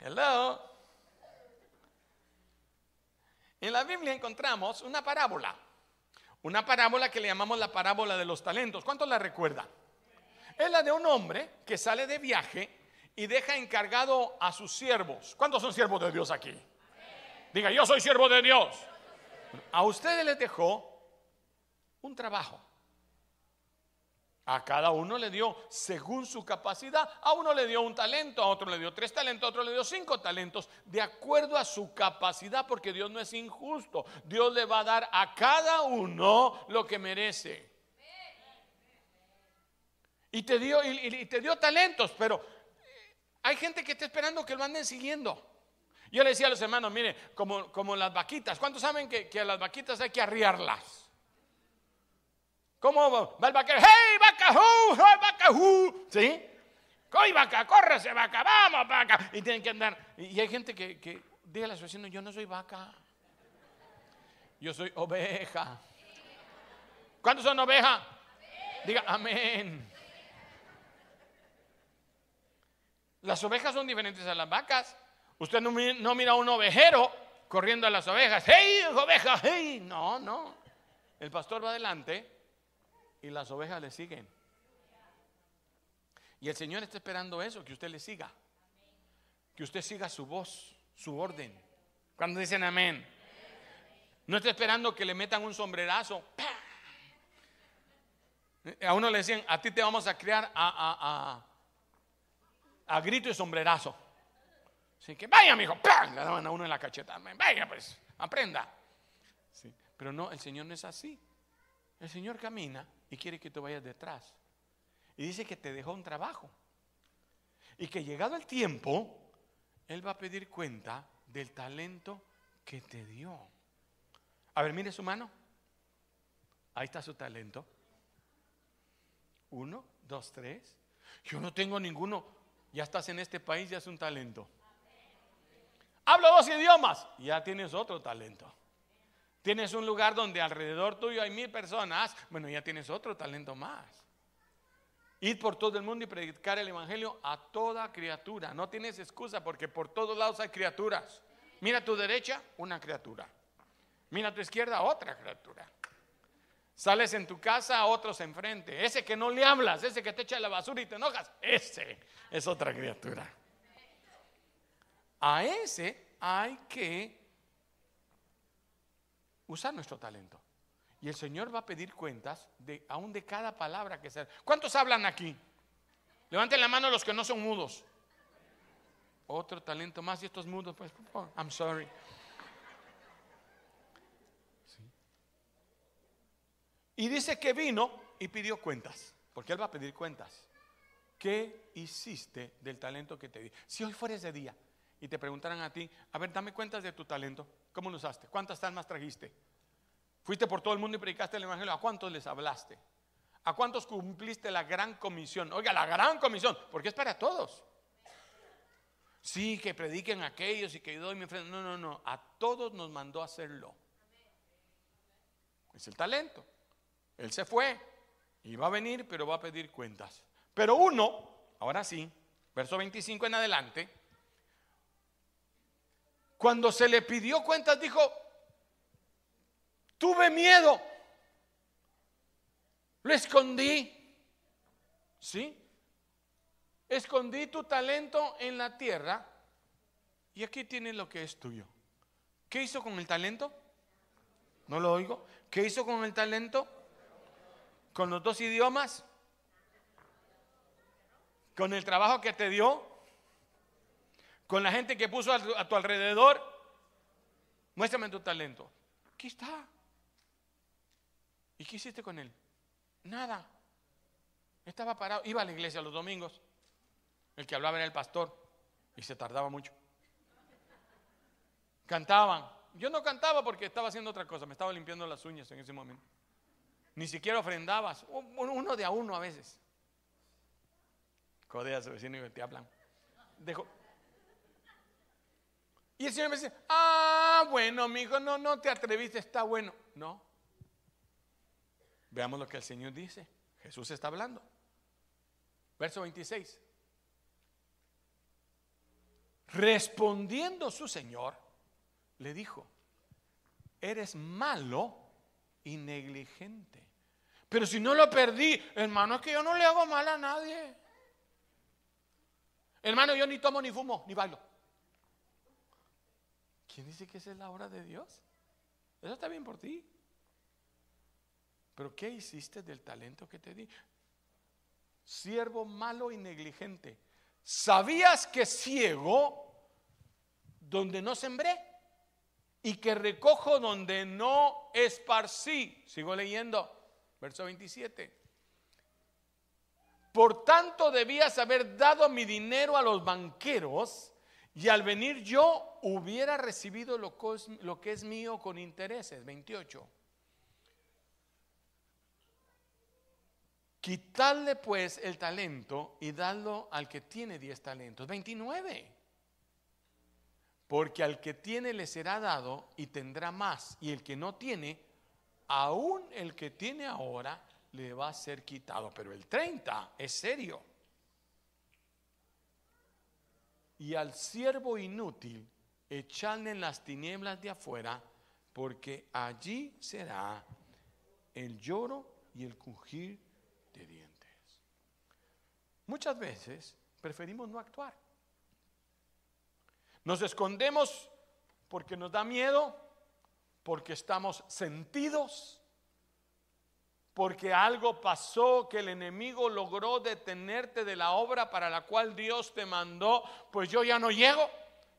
Hello. En la Biblia encontramos una parábola. Una parábola que le llamamos la parábola de los talentos. ¿Cuántos la recuerdan? Es la de un hombre que sale de viaje y deja encargado a sus siervos. ¿Cuántos son siervos de Dios aquí? Diga, yo soy siervo de Dios. A ustedes les dejó un trabajo. A cada uno le dio según su capacidad. A uno le dio un talento, a otro le dio tres talentos, a otro le dio cinco talentos, de acuerdo a su capacidad, porque Dios no es injusto. Dios le va a dar a cada uno lo que merece. Y te dio, y, te dio talentos, pero hay gente que está esperando que lo anden siguiendo. Yo le decía a los hermanos, mire, como, como las vaquitas, ¿cuántos saben que, que a las vaquitas hay que arriarlas? ¿Cómo va el vaquero? ¡Hey, vaca, hey, vaca, hu! ¿Sí? ¡Coy, vaca, córrese, vaca, vamos, vaca! Y tienen que andar. Y hay gente que, diga a las vecinos, yo no soy vaca. Yo soy oveja. ¿Cuántos son ovejas? Diga, amén. Las ovejas son diferentes a las vacas. Usted no, no mira a un ovejero corriendo a las ovejas. ¡Hey, oveja! ¡Hey! No, no. El pastor va adelante y las ovejas le siguen. Y el Señor está esperando eso, que usted le siga. Que usted siga su voz, su orden. Cuando dicen amén. No está esperando que le metan un sombrerazo. A uno le decían, a ti te vamos a criar a, a, a, grito y sombrerazo. Así que vaya, mijo, le daban a uno en la cacheta. Vaya, pues, aprenda. Pero no, el Señor no es así. El Señor camina y quiere que tú vayas detrás. Y dice que te dejó un trabajo. Y que llegado el tiempo, Él va a pedir cuenta del talento que te dio. A ver, mire su mano. Ahí está su talento. Uno, dos, tres. Yo no tengo ninguno. Ya estás en este país, ya es un talento. Hablo dos idiomas, ya tienes otro talento. Tienes un lugar donde alrededor tuyo hay mil personas, bueno, ya tienes otro talento más. Ir por todo el mundo y predicar el Evangelio a toda criatura. No tienes excusa porque por todos lados hay criaturas. Mira a tu derecha, una criatura. Mira a tu izquierda, otra criatura. Sales en tu casa, otros enfrente. Ese que no le hablas, ese que te echa la basura y te enojas, ese es otra criatura. A ese hay que usar nuestro talento. Y el Señor va a pedir cuentas de aún de cada palabra que sea. ¿Cuántos hablan aquí? Levanten la mano los que no son mudos. Otro talento más y estos mudos, pues, oh, I'm sorry. Y dice que vino y pidió cuentas, porque Él va a pedir cuentas. ¿Qué hiciste del talento que te di? Si hoy fuera ese día y te preguntaran a ti, a ver, dame cuentas de tu talento, ¿Cómo lo usaste? ¿Cuántas almas trajiste? Fuiste por todo el mundo y predicaste el Evangelio. ¿A cuántos les hablaste? ¿A cuántos cumpliste la gran comisión? Oiga, la gran comisión, porque es para todos. Sí, que prediquen aquellos y que doy mi frente. No, no, no. A todos nos mandó a hacerlo. Es el talento. Él se fue y va a venir, pero va a pedir cuentas. Pero uno, ahora sí, verso 25 en adelante, cuando se le pidió cuentas, dijo, tuve miedo, lo escondí. ¿Sí? Escondí tu talento en la tierra y aquí tienes lo que es tuyo. ¿Qué hizo con el talento? No lo oigo. ¿Qué hizo con el talento? ¿Con los dos idiomas? ¿Con el trabajo que te dio? Con la gente que puso a tu, alrededor, muéstrame tu talento. Aquí está. ¿Y qué hiciste con él? Nada. Estaba parado, iba a la iglesia los domingos. El que hablaba era el pastor y se tardaba mucho. Cantaban. Yo no cantaba porque estaba haciendo otra cosa, me estaba limpiando las uñas en ese momento. Ni siquiera ofrendabas, uno de a uno a veces. Codea a su vecino y te hablan. Dejo, y el Señor me dice, ah, bueno, mi hijo, no, no te atreviste, está bueno. No. Veamos lo que el Señor dice. Jesús está hablando. Verso 26. Respondiendo su señor, le dijo, eres malo y negligente. Pero si no lo perdí, hermano, es que yo no le hago mal a nadie. Hermano, yo ni tomo, ni fumo, ni bailo. ¿Quién dice que esa es la obra de Dios? Eso está bien por ti. Pero ¿qué hiciste del talento que te di? Siervo malo y negligente. ¿Sabías que ciego donde no sembré? Y que recojo donde no esparcí. Sigo leyendo. Verso 27. Por tanto debías haber dado mi dinero a los banqueros y al venir yo hubiera recibido lo que es, mío con intereses. 28. Quitarle pues el talento y darlo al que tiene 10 talentos. 29. Porque al que tiene le será dado y tendrá más. Y el que no tiene, aún el que tiene ahora le va a ser quitado. Pero el 30 es serio. Y al siervo inútil echarle en las tinieblas de afuera, porque allí será el lloro y el crujir de dientes. Muchas veces preferimos no actuar. Nos escondemos porque nos da miedo, porque estamos sentidos, porque algo pasó que el enemigo logró detenerte de la obra para la cual Dios te mandó, pues yo ya no llego,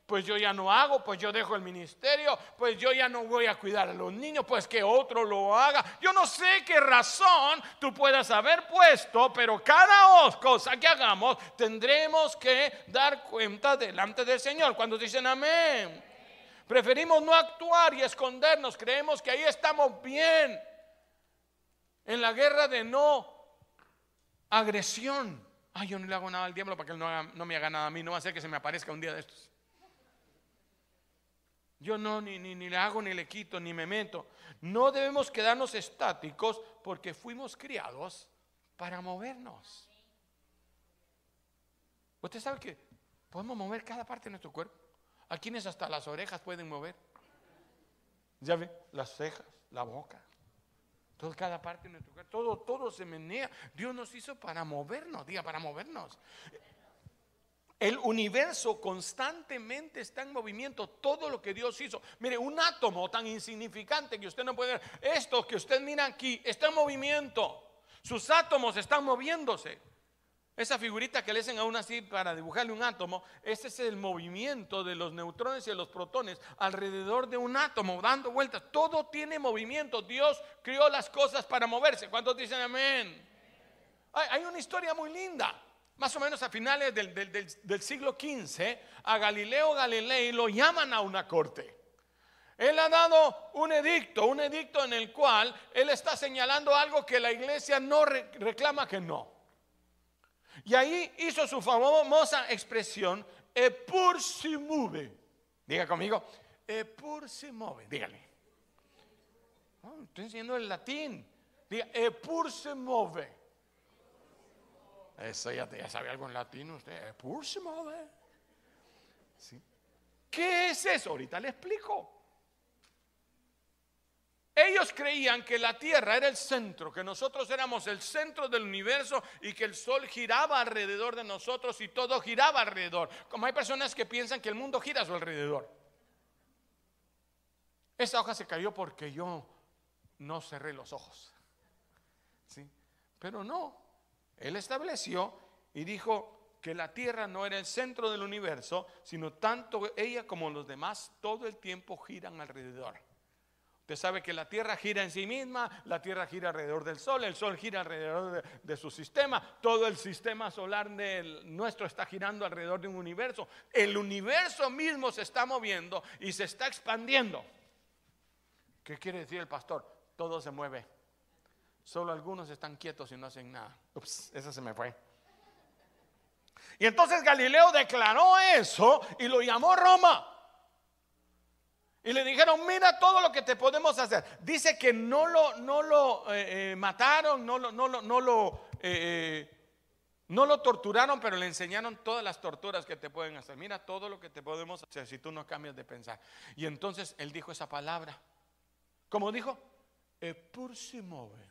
pues yo ya no hago, pues yo dejo el ministerio, pues yo ya no voy a cuidar a los niños, pues que otro lo haga. Yo no sé qué razón tú puedas haber puesto, pero cada cosa que hagamos tendremos que dar cuenta delante del Señor. Cuando dicen amén. Preferimos no actuar y escondernos, creemos que ahí estamos bien. En la guerra de no agresión. Ay, yo no le hago nada al diablo para que él no, me haga nada a mí. No va a ser que se me aparezca un día de estos. Yo no, ni, ni, ni, le hago, ni le quito, ni me meto. No debemos quedarnos estáticos porque fuimos criados para movernos. Usted sabe que podemos mover cada parte de nuestro cuerpo. A quienes hasta las orejas pueden mover. Ya ve, las cejas, la boca, cada parte de nuestro cuerpo, todo, todo se menea. Dios nos hizo para movernos, diga, para movernos. El universo constantemente está en movimiento, todo lo que Dios hizo. Mire, un átomo tan insignificante que usted no puede ver, esto que usted mira aquí, está en movimiento. Sus átomos están moviéndose. Esa figurita que le hacen aún así para dibujarle un átomo, ese es el movimiento de los neutrones y de los protones alrededor de un átomo, dando vueltas. Todo tiene movimiento. Dios creó las cosas para moverse. ¿Cuántos dicen amén? Hay, una historia muy linda. Más o menos a finales del, siglo XV, a Galileo Galilei lo llaman a una corte. Él ha dado un edicto, un edicto en el cual él está señalando algo que la iglesia no reclama que no. Y ahí hizo su famosa expresión, epur si mueve. Diga conmigo, epur si mueve. Dígale. estoy enseñando el latín. Diga, epur se mueve. Eso ya, ya sabe algo en latín usted. Epur se mueve. ¿Qué es eso? Ahorita le explico. Ellos creían que la Tierra era el centro, que nosotros éramos el centro del universo y que el Sol giraba alrededor de nosotros y todo giraba alrededor. Como hay personas que piensan que el mundo gira a su alrededor. Esa hoja se cayó porque yo no cerré los ojos. ¿Sí? Pero no, él estableció y dijo que la Tierra no era el centro del universo, sino tanto ella como los demás todo el tiempo giran alrededor. Sabe que la Tierra gira en sí misma, la Tierra gira alrededor del Sol, el Sol gira alrededor de, su sistema, todo el sistema solar nuestro está girando alrededor de un universo. El universo mismo se está moviendo y se está expandiendo. ¿Qué quiere decir el pastor? Todo se mueve. Solo algunos están quietos y no hacen nada. Ups, esa se me fue. Y entonces Galileo declaró eso y lo llamó Roma. Y le dijeron, mira todo lo que te podemos hacer. Dice que no lo, no lo eh, eh, mataron, no lo, no lo, no lo, eh, No lo torturaron, pero le enseñaron todas las torturas que te pueden hacer. Mira todo lo que te podemos hacer si tú no cambias de pensar. Y entonces él dijo esa palabra. ¿Cómo dijo? Se mueve.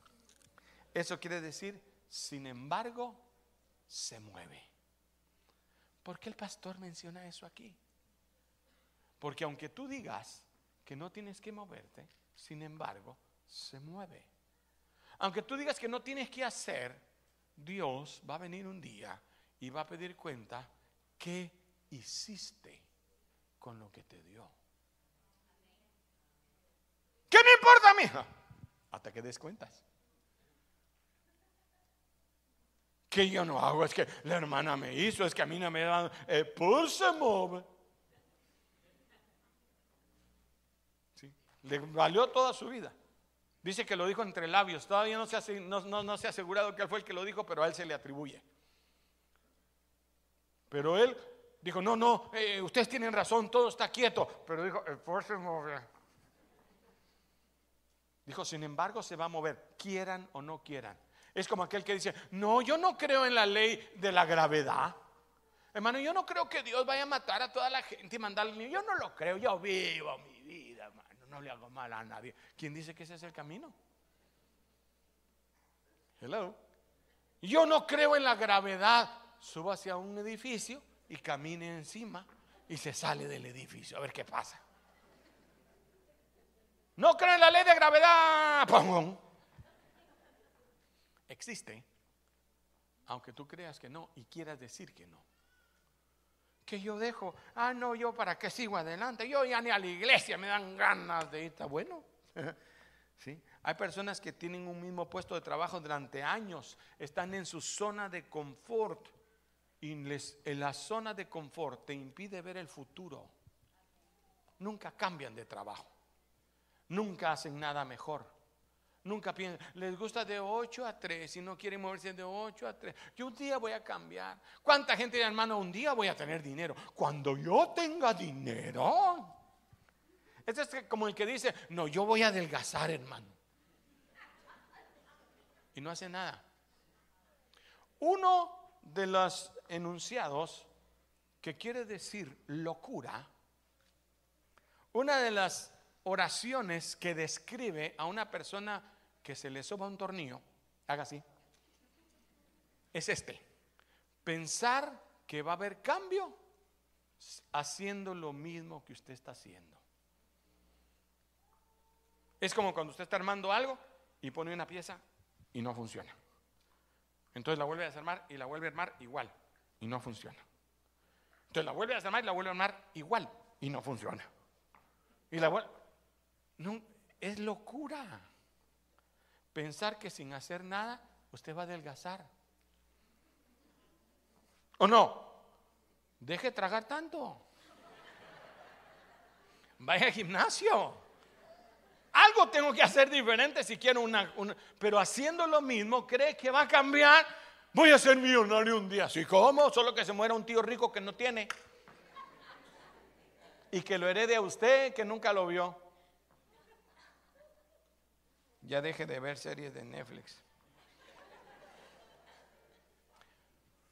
Eso quiere decir, sin embargo, se mueve. ¿Por qué el pastor menciona eso aquí? Porque aunque tú digas que no tienes que moverte, sin embargo, se mueve. Aunque tú digas que no tienes que hacer, Dios va a venir un día y va a pedir cuenta qué hiciste con lo que te dio. ¿Qué me importa, mija? Hasta que des cuentas. Que yo no hago, es que la hermana me hizo, es que a mí no me dan, eh, pues se mueve. ¿Sí? Le valió toda su vida. Dice que lo dijo entre labios. Todavía no se, ha, no, se ha asegurado que él fue el que lo dijo, pero a él se le atribuye. Pero él dijo, no, no, eh, ustedes tienen razón, todo está quieto. Pero dijo, el se Dijo, sin embargo, se va a mover, quieran o no quieran. Es como aquel que dice, no, yo no creo en la ley de la gravedad. Hermano, yo no creo que Dios vaya a matar a toda la gente y mandarle. Yo no lo creo, yo vivo mi no le hago mal a nadie. ¿Quién dice que ese es el camino? Hello. Yo no creo en la gravedad. Suba hacia un edificio y camine encima y se sale del edificio. A ver qué pasa. No creo en la ley de gravedad. Existe, aunque tú creas que no y quieras decir que no que yo dejo, ah, no, yo para qué sigo adelante, yo ya ni a la iglesia me dan ganas de ir, está bueno. ¿Sí? Hay personas que tienen un mismo puesto de trabajo durante años, están en su zona de confort y les, en la zona de confort te impide ver el futuro. Nunca cambian de trabajo, nunca hacen nada mejor. Nunca piensan, les gusta de 8 a 3 y no quieren moverse de 8 a 3. Yo un día voy a cambiar. ¿Cuánta gente dice, hermano, un día voy a tener dinero? Cuando yo tenga dinero. Este es como el que dice, no, yo voy a adelgazar, hermano. Y no hace nada. Uno de los enunciados que quiere decir locura, una de las oraciones que describe a una persona que se le soba un tornillo, haga así, es este. Pensar que va a haber cambio haciendo lo mismo que usted está haciendo. Es como cuando usted está armando algo y pone una pieza y no funciona. Entonces la vuelve a desarmar y la vuelve a armar igual y no funciona. Entonces la vuelve a desarmar y la vuelve a armar igual y no funciona. Y la vuelve no, es locura. Pensar que sin hacer nada usted va a adelgazar. ¿O no? Deje tragar tanto. Vaya al gimnasio. Algo tengo que hacer diferente si quiero una, Pero haciendo lo mismo, cree que va a cambiar. Voy a ser millonario un día. ¿Sí cómo? Solo que se muera un tío rico que no tiene. Y que lo herede a usted que nunca lo vio ya deje de ver series de Netflix.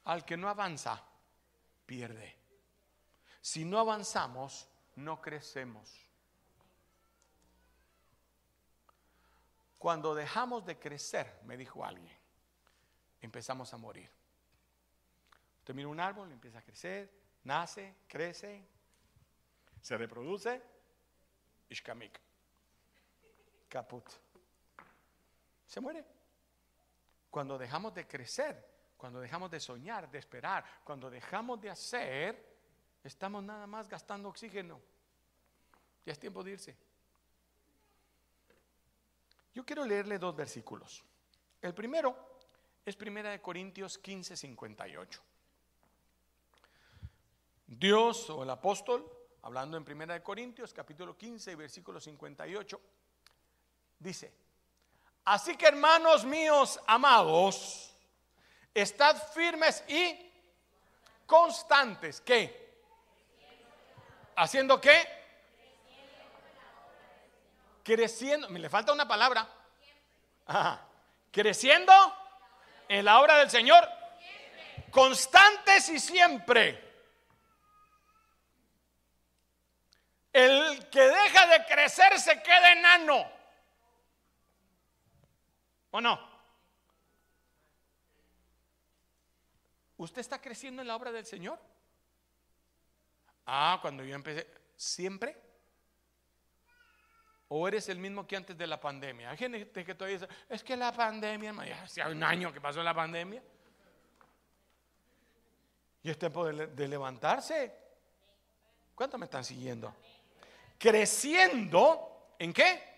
Al que no avanza, pierde. Si no avanzamos, no crecemos. Cuando dejamos de crecer, me dijo alguien, empezamos a morir. Usted mira un árbol, empieza a crecer, nace, crece, se reproduce, ishkamik, caput se muere. Cuando dejamos de crecer, cuando dejamos de soñar, de esperar, cuando dejamos de hacer, estamos nada más gastando oxígeno. Ya es tiempo de irse. Yo quiero leerle dos versículos. El primero es Primera de Corintios 15, 58. Dios o el apóstol, hablando en Primera de Corintios, capítulo 15, versículo 58, dice, Así que hermanos míos amados, estad firmes y constantes. ¿Qué? ¿Haciendo qué? Creciendo. Me le falta una palabra. Creciendo en la obra del Señor. constantes y siempre. El que deja de crecer se queda enano. ¿O no? ¿Usted está creciendo en la obra del Señor? Ah, cuando yo empecé, ¿siempre? ¿O eres el mismo que antes de la pandemia? Hay gente que todavía dice, es que la pandemia, ya hace un año que pasó la pandemia. Y es tiempo de, levantarse. ¿Cuántos me están siguiendo? Creciendo, ¿en qué?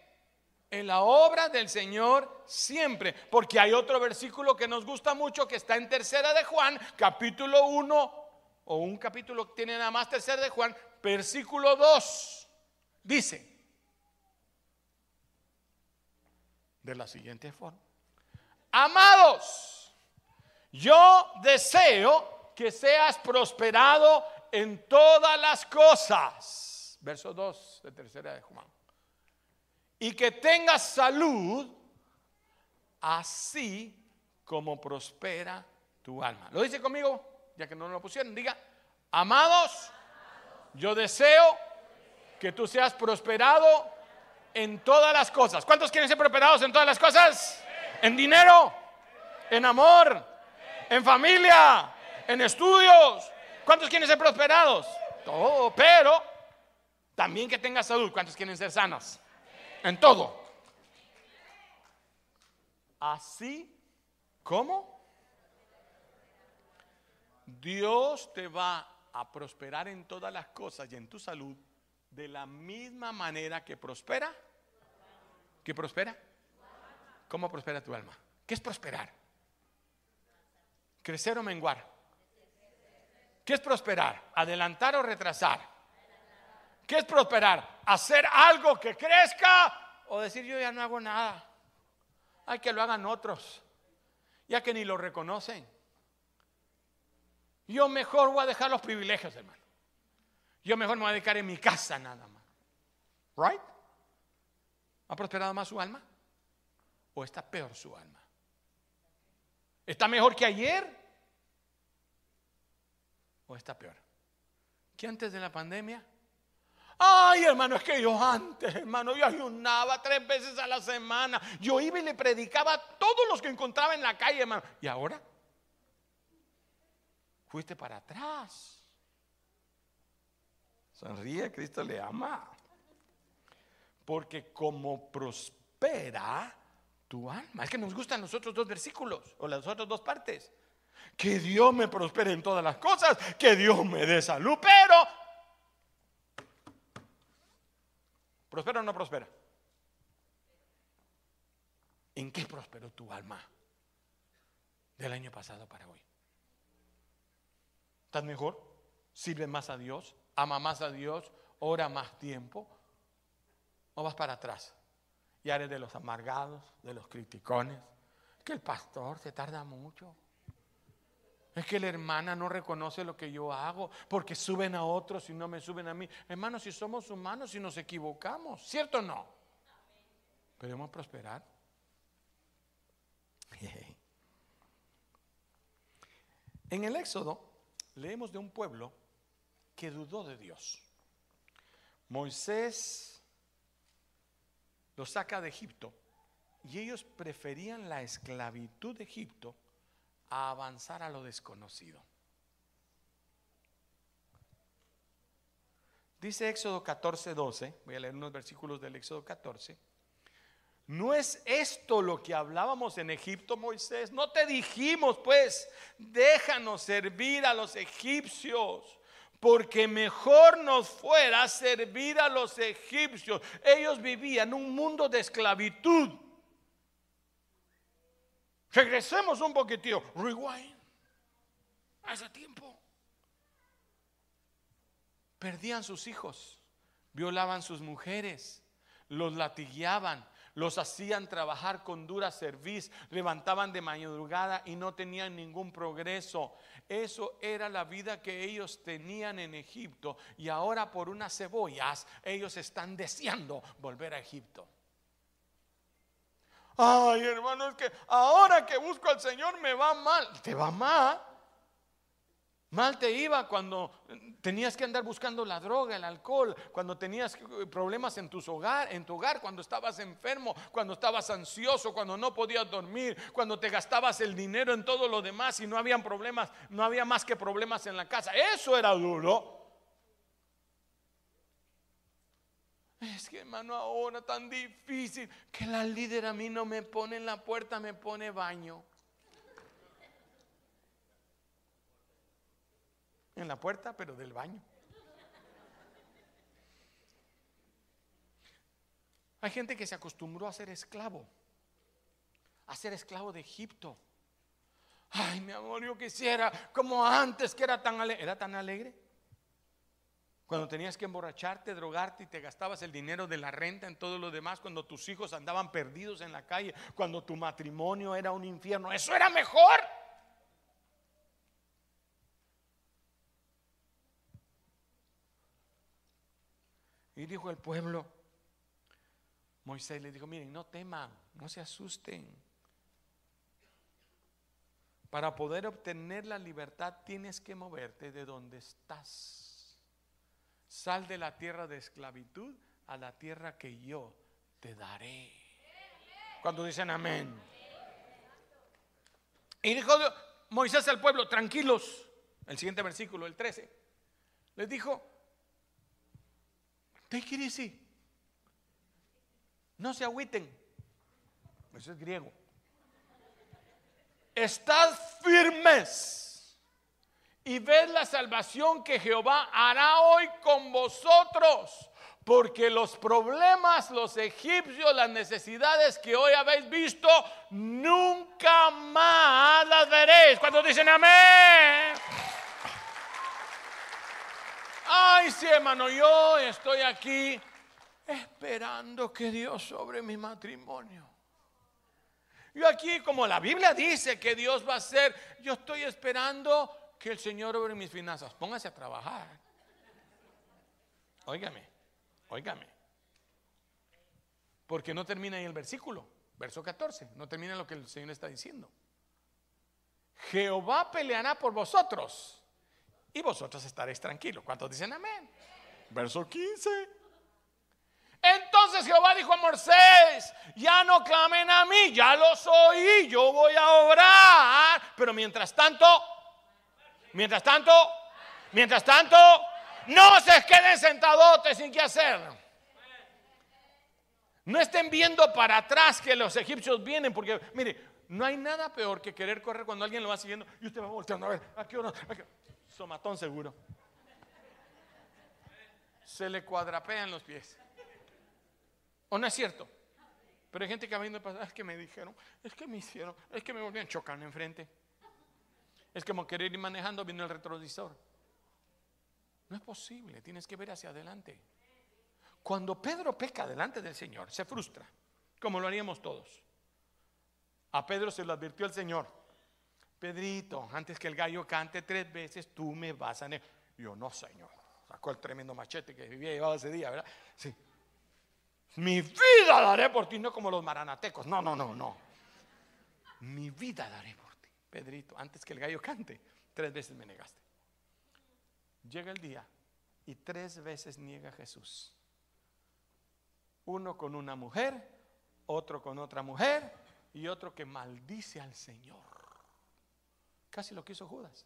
En la obra del Señor siempre. Porque hay otro versículo que nos gusta mucho que está en tercera de Juan, capítulo 1, o un capítulo que tiene nada más tercera de Juan, versículo 2. Dice, de la siguiente forma. Amados, yo deseo que seas prosperado en todas las cosas. Verso 2 de tercera de Juan. Y que tengas salud, así como prospera tu alma. ¿Lo dice conmigo? Ya que no lo pusieron, diga, amados, yo deseo que tú seas prosperado en todas las cosas. ¿Cuántos quieren ser prosperados en todas las cosas? En dinero, en amor, en familia, en estudios. ¿Cuántos quieren ser prosperados? Todo, pero también que tenga salud. ¿Cuántos quieren ser sanos? En todo. Así como Dios te va a prosperar en todas las cosas y en tu salud de la misma manera que prospera. ¿Qué prospera? ¿Cómo prospera tu alma? ¿Qué es prosperar? Crecer o menguar. ¿Qué es prosperar? ¿Adelantar o retrasar? ¿Qué es prosperar? ¿Hacer algo que crezca o decir yo ya no hago nada? Hay que lo hagan otros, ya que ni lo reconocen. Yo mejor voy a dejar los privilegios, hermano. Yo mejor me voy a dedicar en mi casa nada más. ¿Right? ¿Ha prosperado más su alma? ¿O está peor su alma? ¿Está mejor que ayer? está peor? ¿Que antes de la pandemia? Ay, hermano, es que yo antes, hermano, yo ayunaba tres veces a la semana. Yo iba y le predicaba a todos los que encontraba en la calle, hermano. ¿Y ahora? Fuiste para atrás. Sonríe, Cristo le ama. Porque como prospera tu alma. Es que nos gustan los otros dos versículos o las otras dos partes. Que Dios me prospere en todas las cosas, que Dios me dé salud, pero ¿prospera o no prospera? ¿En qué prosperó tu alma del año pasado para hoy? ¿Estás mejor? ¿Sirve más a Dios? ¿Ama más a Dios? ¿Ora más tiempo? ¿O vas para atrás? Y eres de los amargados, de los criticones. Que el pastor se tarda mucho. Es que la hermana no reconoce lo que yo hago porque suben a otros y no me suben a mí. Hermanos, si somos humanos y nos equivocamos, ¿cierto o no? Podemos prosperar. En el Éxodo leemos de un pueblo que dudó de Dios. Moisés los saca de Egipto y ellos preferían la esclavitud de Egipto a avanzar a lo desconocido. Dice Éxodo 14, 12, voy a leer unos versículos del Éxodo 14. ¿No es esto lo que hablábamos en Egipto, Moisés? No te dijimos, pues, déjanos servir a los egipcios, porque mejor nos fuera servir a los egipcios. Ellos vivían un mundo de esclavitud. Regresemos un poquitito. Rewind. Hace tiempo. Perdían sus hijos. Violaban sus mujeres. Los latigueaban. Los hacían trabajar con dura cerviz. Levantaban de madrugada y no tenían ningún progreso. Eso era la vida que ellos tenían en Egipto. Y ahora por unas cebollas ellos están deseando volver a Egipto. Ay, hermano, es que ahora que busco al Señor me va mal. ¿Te va mal? Mal te iba cuando tenías que andar buscando la droga, el alcohol, cuando tenías problemas en, tus hogar, en tu hogar, cuando estabas enfermo, cuando estabas ansioso, cuando no podías dormir, cuando te gastabas el dinero en todo lo demás y no habían problemas, no había más que problemas en la casa. Eso era duro. Es que hermano, ahora tan difícil que la líder a mí no me pone en la puerta, me pone baño. en la puerta, pero del baño. Hay gente que se acostumbró a ser esclavo, a ser esclavo de Egipto. Ay, mi amor, yo quisiera como antes que era tan alegre. ¿Era tan alegre? Cuando tenías que emborracharte, drogarte y te gastabas el dinero de la renta en todo lo demás, cuando tus hijos andaban perdidos en la calle, cuando tu matrimonio era un infierno, eso era mejor. Y dijo el pueblo, Moisés le dijo, miren, no teman, no se asusten. Para poder obtener la libertad tienes que moverte de donde estás. Sal de la tierra de esclavitud a la tierra que yo te daré. Cuando dicen amén. Y dijo Moisés al pueblo, tranquilos. El siguiente versículo, el 13. Les dijo, Take it No se agüiten. Eso es griego. Estad firmes y ved la salvación que Jehová hará hoy con vosotros. Porque los problemas, los egipcios, las necesidades que hoy habéis visto, nunca más las veréis. Cuando dicen amén. Ay, sí, hermano, yo estoy aquí esperando que Dios sobre mi matrimonio. Yo aquí, como la Biblia dice que Dios va a hacer, yo estoy esperando que el Señor obre mis finanzas. Póngase a trabajar. Óigame, óigame. Porque no termina ahí el versículo, verso 14, no termina lo que el Señor está diciendo. Jehová peleará por vosotros y vosotros estaréis tranquilos. ¿Cuántos dicen amén? Verso 15. Entonces Jehová dijo a Moisés, ya no clamen a mí, ya los oí, yo voy a orar. Pero mientras tanto, mientras tanto, mientras tanto, no se queden sentadotes sin qué hacer. No estén viendo para atrás que los egipcios vienen, porque mire, no hay nada peor que querer correr cuando alguien lo va siguiendo y usted va volteando a ver, ¿a qué hora? Somatón seguro. Se le cuadrapean los pies. ¿O no es cierto? Pero hay gente que viendo pasar, es que me dijeron, es que me hicieron, es que me volvían chocando enfrente. Es como querer ir manejando viendo el retrovisor. No es posible, tienes que ver hacia adelante. Cuando Pedro peca delante del Señor, se frustra, como lo haríamos todos. A Pedro se lo advirtió el Señor. Pedrito, antes que el gallo cante tres veces, tú me vas a... Yo no, señor. Sacó el tremendo machete que vivía llevado ese día, ¿verdad? Sí. Mi vida daré por ti, no como los maranatecos. No, no, no, no. Mi vida daré por ti. Pedrito, antes que el gallo cante, tres veces me negaste. Llega el día y tres veces niega Jesús. Uno con una mujer, otro con otra mujer y otro que maldice al Señor. Casi lo que hizo Judas.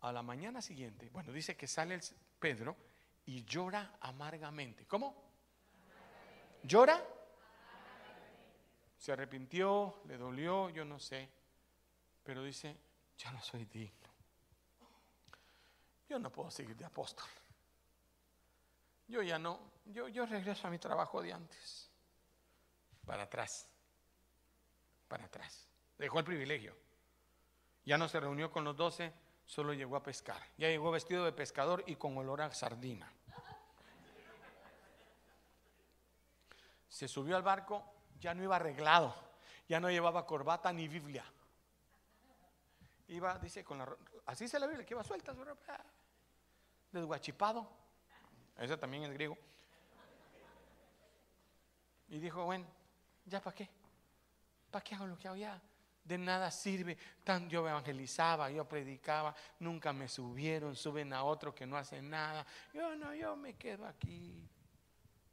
A la mañana siguiente, bueno, dice que sale Pedro y llora amargamente. ¿Cómo? ¿Llora? Se arrepintió, le dolió, yo no sé. Pero dice, ya no soy digno. Yo no puedo seguir de apóstol. Yo ya no, yo, yo regreso a mi trabajo de antes. Para atrás. Para atrás. Dejó el privilegio. Ya no se reunió con los doce, solo llegó a pescar. Ya llegó vestido de pescador y con olor a sardina. Se subió al barco, ya no iba arreglado, ya no llevaba corbata ni Biblia. Iba, dice, con la, así se la Biblia, que iba suelta, desguachipado. Ese también es griego. Y dijo, bueno, ¿ya para qué? ¿Para qué hago lo que hago ya? de nada sirve. Tan, yo evangelizaba, yo predicaba, nunca me subieron, suben a otro que no hace nada. Yo no, yo me quedo aquí.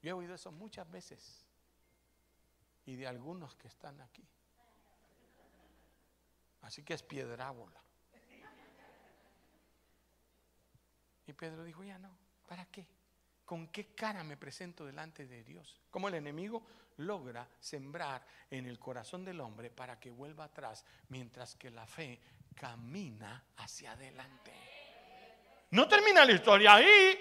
Yo he oído eso muchas veces. Y de algunos que están aquí. Así que es piedrábola. Y Pedro dijo, ya no, ¿para qué? ¿Con qué cara me presento delante de Dios? ¿Cómo el enemigo logra sembrar en el corazón del hombre para que vuelva atrás, mientras que la fe camina hacia adelante. No termina la historia ahí.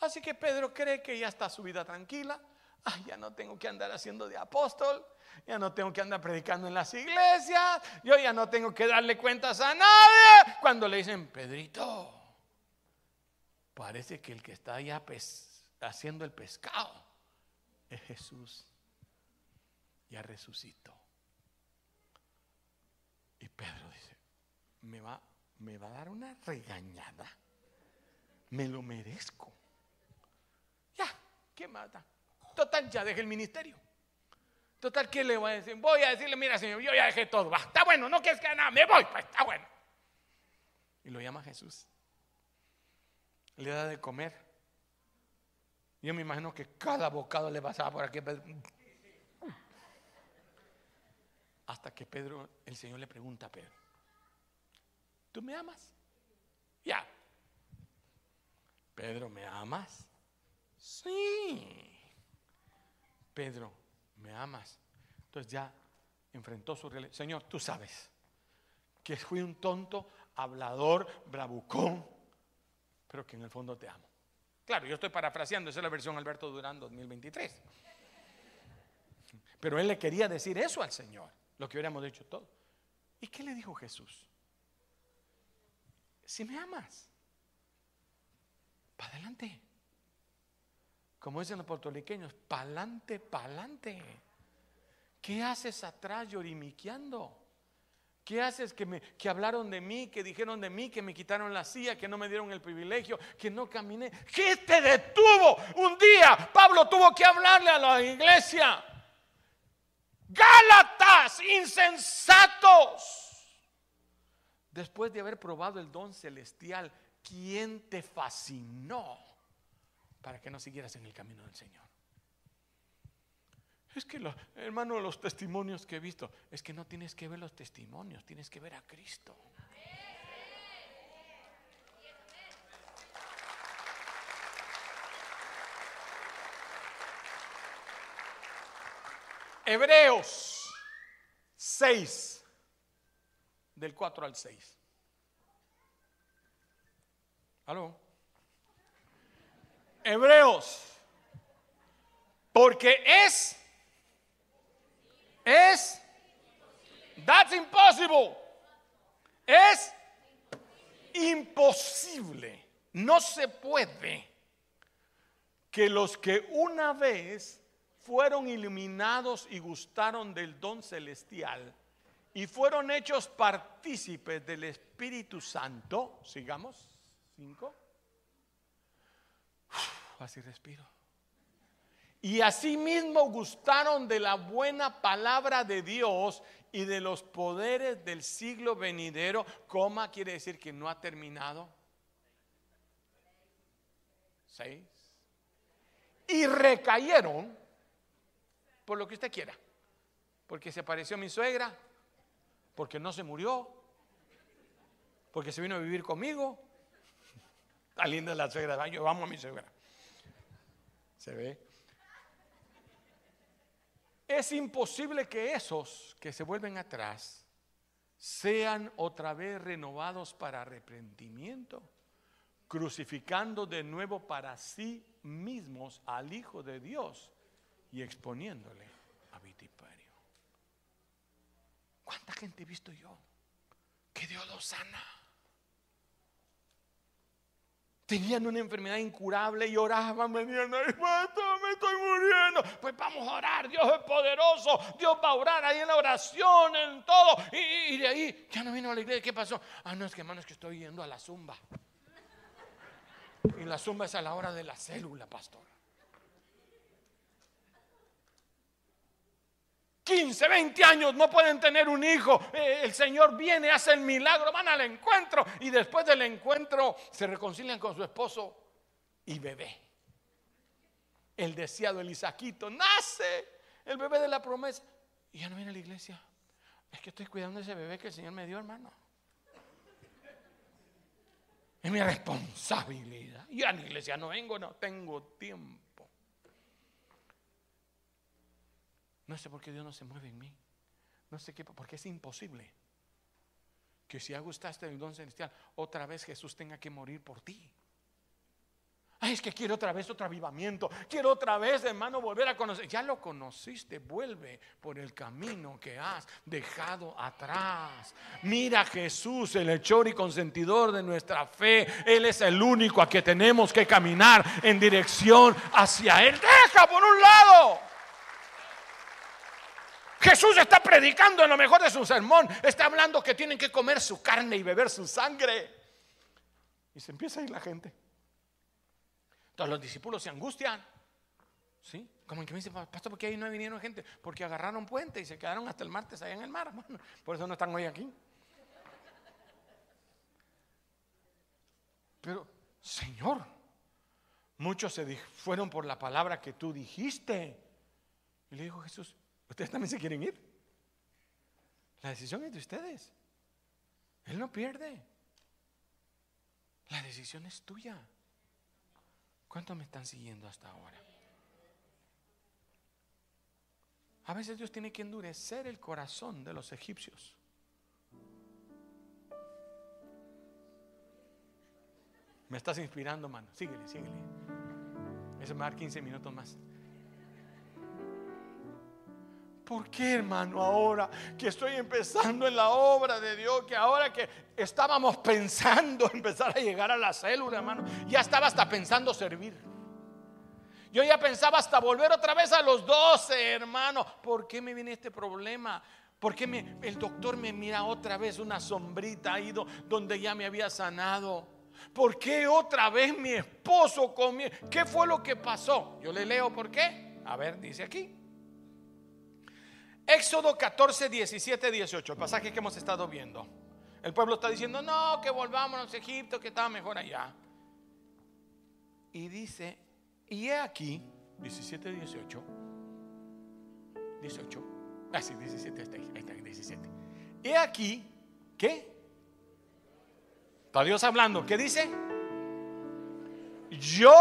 Así que Pedro cree que ya está su vida tranquila. Ay, ya no tengo que andar haciendo de apóstol. Ya no tengo que andar predicando en las iglesias. Yo ya no tengo que darle cuentas a nadie. Cuando le dicen, Pedrito, parece que el que está allá haciendo el pescado es Jesús. Ya resucitó. Y Pedro dice, me va, me va a dar una regañada. Me lo merezco. Ya, ¿qué mata? Total, ya dejé el ministerio. Total, ¿qué le voy a decir? Voy a decirle, mira, señor, yo ya dejé todo. Va, está bueno, no quieres que nada, me voy, pues está bueno. Y lo llama Jesús. Le da de comer. Yo me imagino que cada bocado le pasaba por aquí. Hasta que Pedro, el Señor le pregunta a Pedro, ¿tú me amas? Ya. Pedro, ¿me amas? Sí. Pedro, ¿me amas? Entonces ya enfrentó su realidad. Señor, tú sabes que fui un tonto, hablador, bravucón, pero que en el fondo te amo. Claro, yo estoy parafraseando, esa es la versión Alberto Durán 2023. Pero él le quería decir eso al Señor, lo que hubiéramos dicho todo. ¿Y qué le dijo Jesús? Si me amas, para adelante. Como dicen los puertorriqueños, pa'lante, pa'lante. ¿Qué haces atrás llorimiqueando? ¿Qué haces que, me, que hablaron de mí, que dijeron de mí, que me quitaron la silla, que no me dieron el privilegio, que no caminé? ¿Qué te detuvo? Un día Pablo tuvo que hablarle a la iglesia. Gálatas, insensatos. Después de haber probado el don celestial, ¿quién te fascinó para que no siguieras en el camino del Señor? Es que, hermano, los testimonios que he visto, es que no tienes que ver los testimonios, tienes que ver a Cristo. Hebreos 6, del 4 al 6. ¿Aló? Hebreos, porque es es, that's impossible. Es imposible. No se puede que los que una vez fueron iluminados y gustaron del don celestial y fueron hechos partícipes del Espíritu Santo, sigamos, cinco, así respiro y asimismo gustaron de la buena palabra de Dios y de los poderes del siglo venidero, coma quiere decir que no ha terminado. Seis. Y recayeron por lo que usted quiera. Porque se pareció a mi suegra, porque no se murió, porque se vino a vivir conmigo. Está linda la suegra, yo amo a mi suegra. ¿Se ve? Es imposible que esos que se vuelven atrás sean otra vez renovados para arrepentimiento, crucificando de nuevo para sí mismos al Hijo de Dios y exponiéndole a vitiperio. ¿Cuánta gente he visto yo que Dios los sana? Tenían una enfermedad incurable y oraban, venían, me estoy muriendo. Pues vamos a orar, Dios es poderoso, Dios va a orar ahí en la oración, en todo. Y, de ahí, ya no vino a la iglesia, ¿qué pasó? Ah, no, es que hermano, es que estoy yendo a la zumba. Y la zumba es a la hora de la célula, pastor. 15, 20 años no pueden tener un hijo. Eh, el Señor viene, hace el milagro, van al encuentro y después del encuentro se reconcilian con su esposo y bebé. El deseado, el Isaquito, nace el bebé de la promesa. Y ya no viene a la iglesia. Es que estoy cuidando ese bebé que el Señor me dio, hermano. Es mi responsabilidad. Y a la iglesia no vengo, no tengo tiempo. No sé por qué Dios no se mueve en mí. No sé qué, porque es imposible que si hago este don celestial, otra vez Jesús tenga que morir por ti es que quiero otra vez otro avivamiento. Quiero otra vez, hermano, volver a conocer. Ya lo conociste, vuelve por el camino que has dejado atrás. Mira Jesús, el hechor y consentidor de nuestra fe. Él es el único a que tenemos que caminar en dirección hacia Él. Deja por un lado. Jesús está predicando en lo mejor de su sermón. Está hablando que tienen que comer su carne y beber su sangre. Y se empieza a ir la gente. Entonces los discípulos se angustian. ¿Sí? Como que me dice, pastor, ¿por qué ahí no vinieron gente? Porque agarraron puente y se quedaron hasta el martes allá en el mar. por eso no están hoy aquí. Pero, Señor, muchos se fueron por la palabra que tú dijiste. Y le dijo Jesús, ¿ustedes también se quieren ir? La decisión es de ustedes. Él no pierde. La decisión es tuya. ¿Cuántos me están siguiendo hasta ahora? A veces Dios tiene que endurecer el corazón de los egipcios. Me estás inspirando, mano. Síguele, síguele. Eso me va a dar 15 minutos más. ¿Por qué, hermano, ahora que estoy empezando en la obra de Dios, que ahora que estábamos pensando empezar a llegar a la célula, hermano, ya estaba hasta pensando servir? Yo ya pensaba hasta volver otra vez a los 12, hermano. ¿Por qué me viene este problema? ¿Por qué el doctor me mira otra vez una sombrita ahí donde ya me había sanado? ¿Por qué otra vez mi esposo conmigo? ¿Qué fue lo que pasó? Yo le leo por qué. A ver, dice aquí. Éxodo 14, 17, 18, el pasaje que hemos estado viendo. El pueblo está diciendo, no, que volvamos a Egipto, que estaba mejor allá. Y dice, y he aquí, 17, 18, 18, ah, sí, 17, está ahí, está, 17. He aquí, ¿qué? Está Dios hablando, ¿qué dice? Yo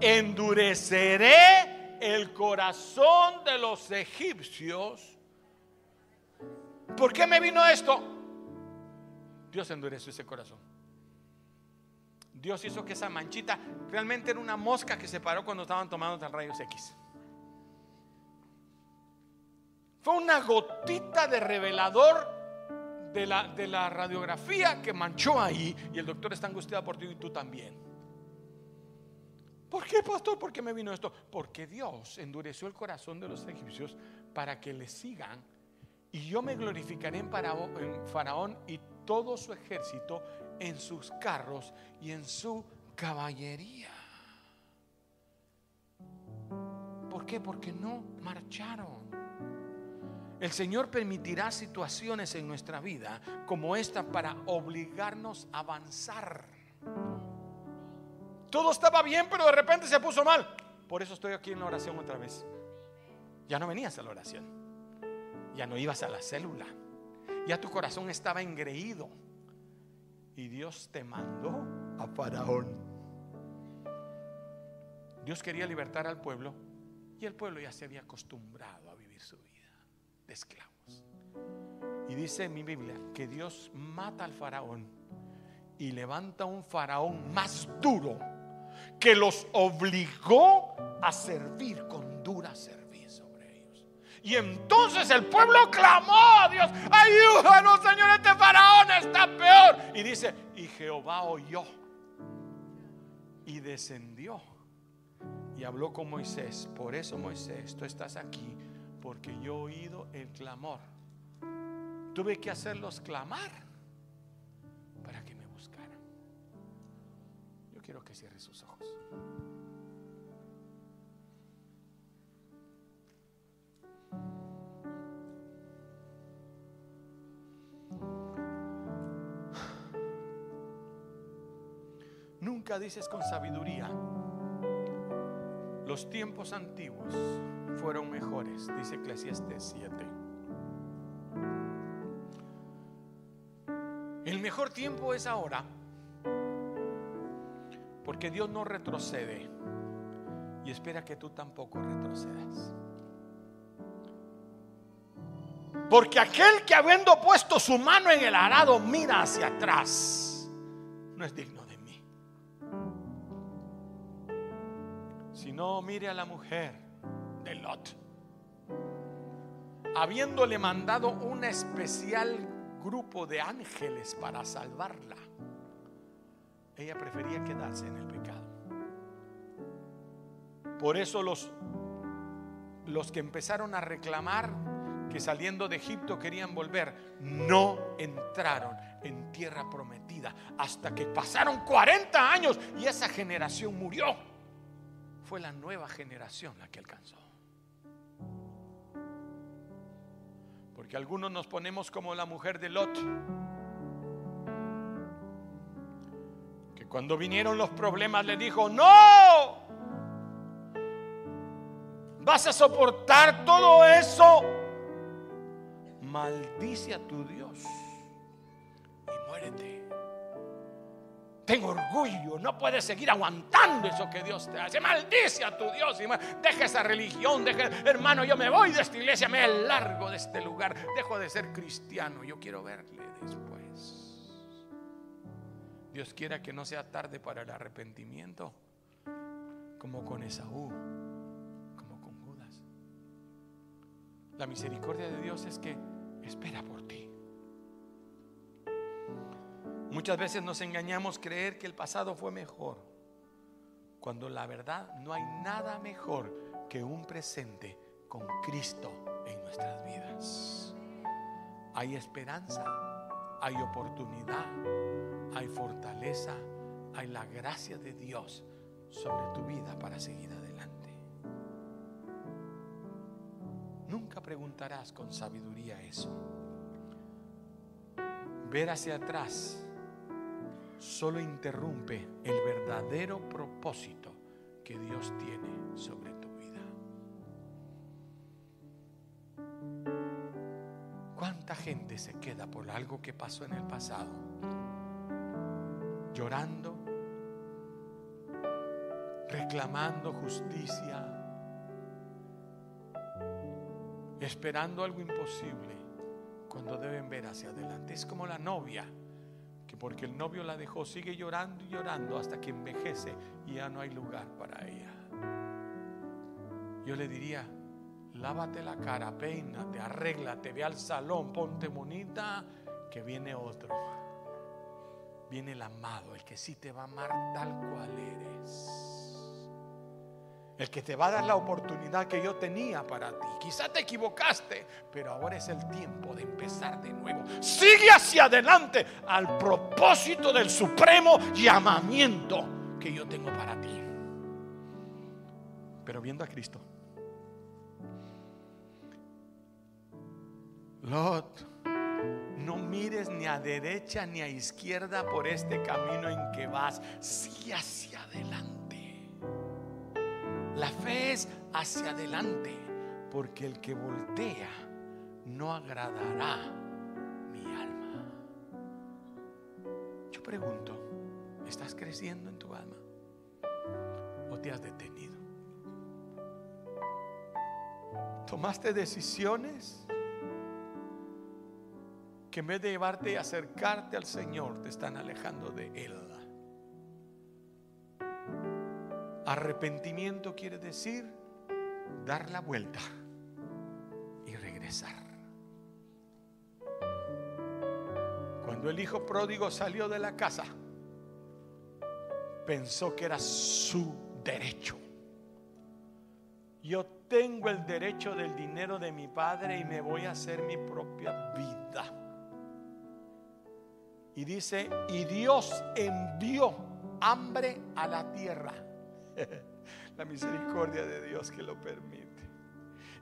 endureceré el corazón de los egipcios. ¿Por qué me vino esto? Dios endureció ese corazón. Dios hizo que esa manchita realmente era una mosca que se paró cuando estaban tomando el rayos X. Fue una gotita de revelador de la, de la radiografía que manchó ahí y el doctor está angustiado por ti y tú también. ¿Por qué, pastor? ¿Por qué me vino esto? Porque Dios endureció el corazón de los egipcios para que le sigan. Y yo me glorificaré en Faraón y todo su ejército, en sus carros y en su caballería. ¿Por qué? Porque no marcharon. El Señor permitirá situaciones en nuestra vida como esta para obligarnos a avanzar. Todo estaba bien, pero de repente se puso mal. Por eso estoy aquí en la oración otra vez. Ya no venías a la oración. Ya no ibas a la célula. Ya tu corazón estaba engreído. Y Dios te mandó a Faraón. Dios quería libertar al pueblo y el pueblo ya se había acostumbrado a vivir su vida de esclavos. Y dice mi Biblia que Dios mata al faraón y levanta un faraón más duro que los obligó a servir con dura servicio sobre ellos. Y entonces el pueblo clamó a Dios, ayúdanos Señor, este faraón está peor. Y dice, y Jehová oyó y descendió y habló con Moisés. Por eso Moisés, tú estás aquí, porque yo he oído el clamor. Tuve que hacerlos clamar quiero que cierre sus ojos. Nunca dices con sabiduría, los tiempos antiguos fueron mejores, dice Eclesiastes 7. El mejor tiempo es ahora porque Dios no retrocede y espera que tú tampoco retrocedas. Porque aquel que habiendo puesto su mano en el arado mira hacia atrás, no es digno de mí. Si no, mire a la mujer de Lot. Habiéndole mandado un especial grupo de ángeles para salvarla, ella prefería quedarse en el pecado. Por eso los, los que empezaron a reclamar que saliendo de Egipto querían volver, no entraron en tierra prometida hasta que pasaron 40 años y esa generación murió. Fue la nueva generación la que alcanzó. Porque algunos nos ponemos como la mujer de Lot. Cuando vinieron los problemas le dijo, no, vas a soportar todo eso maldice a tu Dios y muérete. Tengo orgullo, no puedes seguir aguantando eso que Dios te hace. Maldice a tu Dios y deja esa religión, deja, hermano, yo me voy de esta iglesia, me largo de este lugar, dejo de ser cristiano, yo quiero verle después. Dios quiera que no sea tarde para el arrepentimiento, como con Esaú, como con Judas. La misericordia de Dios es que espera por ti. Muchas veces nos engañamos creer que el pasado fue mejor, cuando la verdad no hay nada mejor que un presente con Cristo en nuestras vidas. Hay esperanza, hay oportunidad, hay fortaleza, hay la gracia de Dios sobre tu vida para seguir adelante. Nunca preguntarás con sabiduría eso. Ver hacia atrás solo interrumpe el verdadero propósito que Dios tiene sobre tu vida. ¿Cuánta gente se queda por algo que pasó en el pasado? Llorando, reclamando justicia, esperando algo imposible cuando deben ver hacia adelante. Es como la novia, que porque el novio la dejó, sigue llorando y llorando hasta que envejece y ya no hay lugar para ella. Yo le diría, lávate la cara, peínate, arréglate, ve al salón, ponte bonita, que viene otro. Viene el amado, el que sí te va a amar tal cual eres el que te va a dar la oportunidad que yo tenía para ti. Quizá te equivocaste, pero ahora es el tiempo de empezar de nuevo. Sigue hacia adelante al propósito del supremo llamamiento que yo tengo para ti. Pero viendo a Cristo. Lot, no mires ni a derecha ni a izquierda por este camino en que vas. Sigue hacia adelante. La fe es hacia adelante, porque el que voltea no agradará mi alma. Yo pregunto, ¿estás creciendo en tu alma? ¿O te has detenido? ¿Tomaste decisiones que en vez de llevarte y acercarte al Señor, te están alejando de Él? Arrepentimiento quiere decir dar la vuelta y regresar. Cuando el hijo pródigo salió de la casa, pensó que era su derecho. Yo tengo el derecho del dinero de mi padre y me voy a hacer mi propia vida. Y dice, y Dios envió hambre a la tierra la misericordia de Dios que lo permite.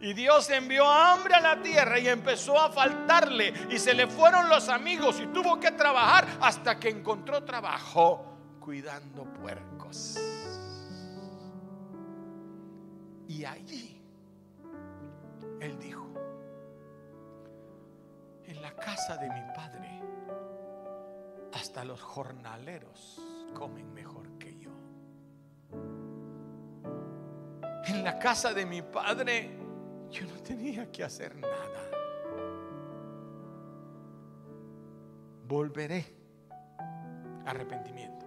Y Dios envió hambre a la tierra y empezó a faltarle. Y se le fueron los amigos y tuvo que trabajar hasta que encontró trabajo cuidando puercos. Y allí él dijo, en la casa de mi padre, hasta los jornaleros comen mejor que yo. En la casa de mi padre yo no tenía que hacer nada. Volveré. Arrepentimiento.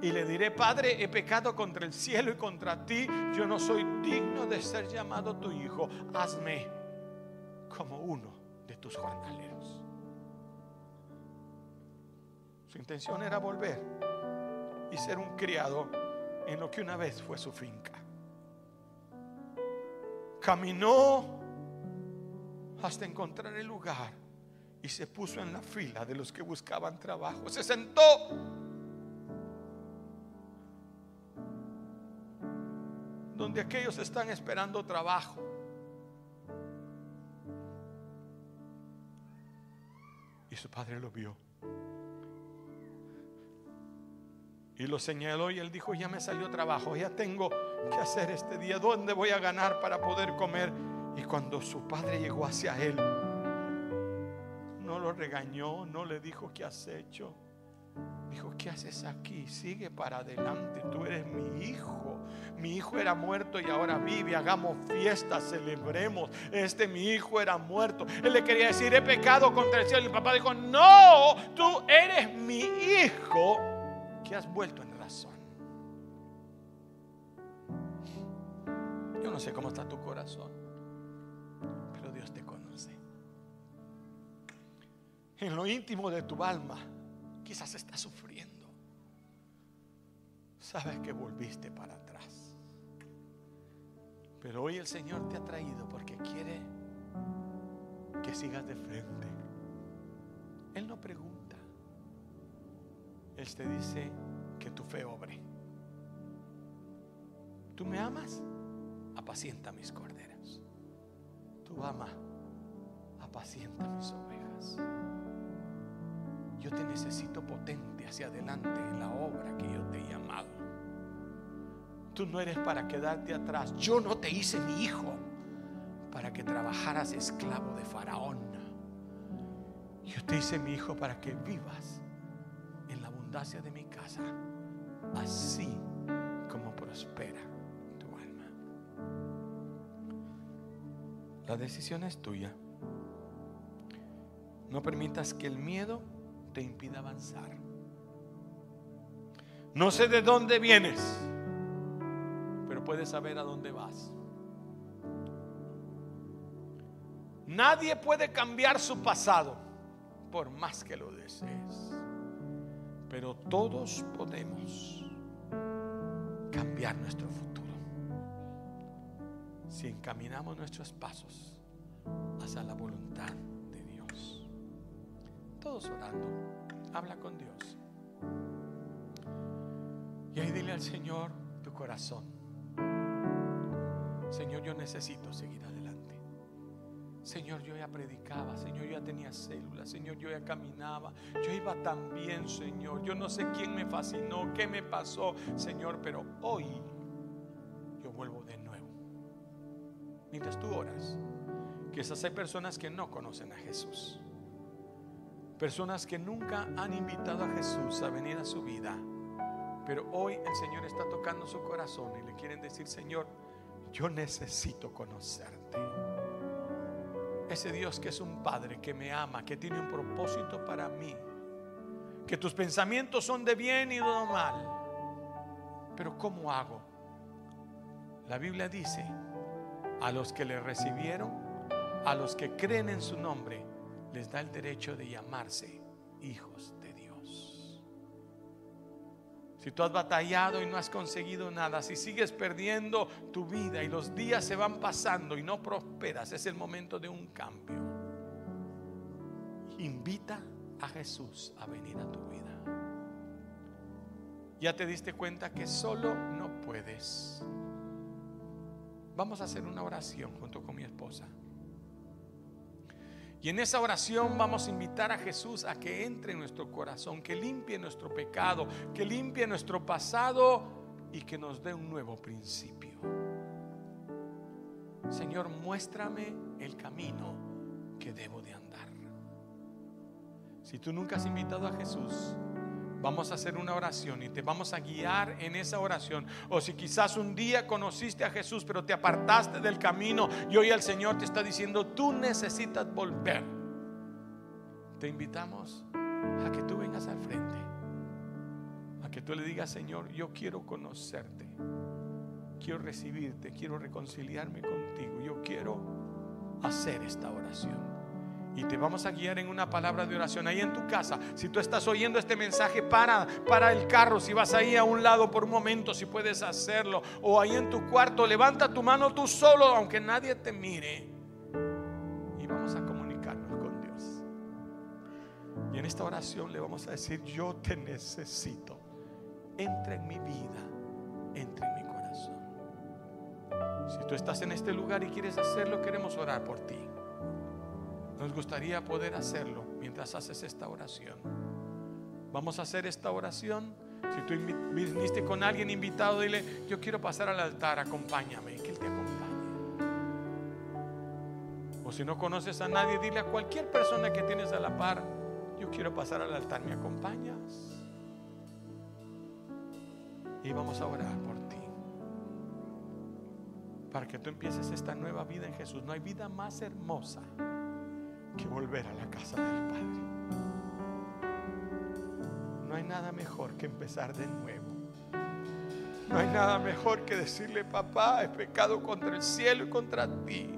Y le diré, Padre, he pecado contra el cielo y contra ti. Yo no soy digno de ser llamado tu hijo. Hazme como uno de tus jornaleros. Su intención era volver y ser un criado en lo que una vez fue su finca. Caminó hasta encontrar el lugar y se puso en la fila de los que buscaban trabajo. Se sentó. Donde aquellos están esperando trabajo. Y su padre lo vio. Y lo señaló y él dijo, ya me salió trabajo, ya tengo que hacer este día, ¿dónde voy a ganar para poder comer? Y cuando su padre llegó hacia él, no lo regañó, no le dijo, ¿qué has hecho? Dijo, ¿qué haces aquí? Sigue para adelante, tú eres mi hijo. Mi hijo era muerto y ahora vive, hagamos fiesta, celebremos. Este mi hijo era muerto. Él le quería decir, he pecado contra el cielo. Y el papá dijo, no, tú eres mi hijo que has vuelto en razón. Yo no sé cómo está tu corazón, pero Dios te conoce. En lo íntimo de tu alma, quizás estás sufriendo. Sabes que volviste para atrás. Pero hoy el Señor te ha traído porque quiere que sigas de frente. Él no pregunta. Él te dice que tu fe obre. ¿Tú me amas? Apacienta mis corderas. Tú ama, apacienta mis ovejas. Yo te necesito potente hacia adelante en la obra que yo te he llamado. Tú no eres para quedarte atrás. Yo no te hice mi hijo para que trabajaras esclavo de Faraón. Yo te hice mi hijo para que vivas de mi casa, así como prospera tu alma. La decisión es tuya. No permitas que el miedo te impida avanzar. No sé de dónde vienes, pero puedes saber a dónde vas. Nadie puede cambiar su pasado por más que lo desees. Pero todos podemos cambiar nuestro futuro si encaminamos nuestros pasos hacia la voluntad de Dios. Todos orando, habla con Dios. Y ahí dile al Señor tu corazón. Señor, yo necesito seguir adelante. Señor, yo ya predicaba, Señor, yo ya tenía células, Señor, yo ya caminaba, yo iba tan bien, Señor. Yo no sé quién me fascinó, qué me pasó, Señor, pero hoy yo vuelvo de nuevo. Mientras tú oras, quizás hay personas que no conocen a Jesús, personas que nunca han invitado a Jesús a venir a su vida, pero hoy el Señor está tocando su corazón y le quieren decir, Señor, yo necesito conocerte. Ese Dios que es un Padre, que me ama, que tiene un propósito para mí. Que tus pensamientos son de bien y de mal. Pero ¿cómo hago? La Biblia dice, a los que le recibieron, a los que creen en su nombre, les da el derecho de llamarse hijos si tú has batallado y no has conseguido nada, si sigues perdiendo tu vida y los días se van pasando y no prosperas, es el momento de un cambio. Invita a Jesús a venir a tu vida. Ya te diste cuenta que solo no puedes. Vamos a hacer una oración junto con mi esposa. Y en esa oración vamos a invitar a Jesús a que entre en nuestro corazón, que limpie nuestro pecado, que limpie nuestro pasado y que nos dé un nuevo principio. Señor, muéstrame el camino que debo de andar. Si tú nunca has invitado a Jesús, vamos a hacer una oración y te vamos a guiar en esa oración. O si quizás un día conociste a Jesús, pero te apartaste del camino y hoy el Señor te está diciendo, tú necesitas volver. Te invitamos a que tú vengas al frente, a que tú le digas, Señor, yo quiero conocerte, quiero recibirte, quiero reconciliarme contigo, yo quiero hacer esta oración. Y te vamos a guiar en una palabra de oración ahí en tu casa. Si tú estás oyendo este mensaje, para, para el carro. Si vas ahí a un lado por un momento, si puedes hacerlo. O ahí en tu cuarto, levanta tu mano tú solo, aunque nadie te mire. Y vamos a comunicarnos con Dios. Y en esta oración le vamos a decir, yo te necesito. Entra en mi vida, entra en mi corazón. Si tú estás en este lugar y quieres hacerlo, queremos orar por ti. Nos gustaría poder hacerlo mientras haces esta oración. Vamos a hacer esta oración. Si tú viniste con alguien invitado, dile, yo quiero pasar al altar, acompáñame, que Él te acompañe. O si no conoces a nadie, dile a cualquier persona que tienes a la par, yo quiero pasar al altar, ¿me acompañas? Y vamos a orar por ti. Para que tú empieces esta nueva vida en Jesús. No hay vida más hermosa que volver a la casa del Padre. No hay nada mejor que empezar de nuevo. No hay nada mejor que decirle, papá, he pecado contra el cielo y contra ti.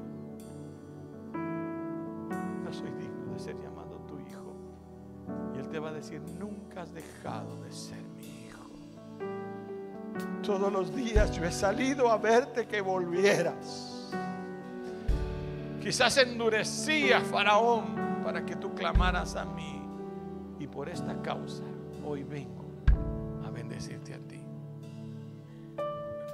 No soy digno de ser llamado tu hijo. Y Él te va a decir, nunca has dejado de ser mi hijo. Todos los días yo he salido a verte que volvieras. Quizás endurecía Faraón para que tú clamaras a mí. Y por esta causa hoy vengo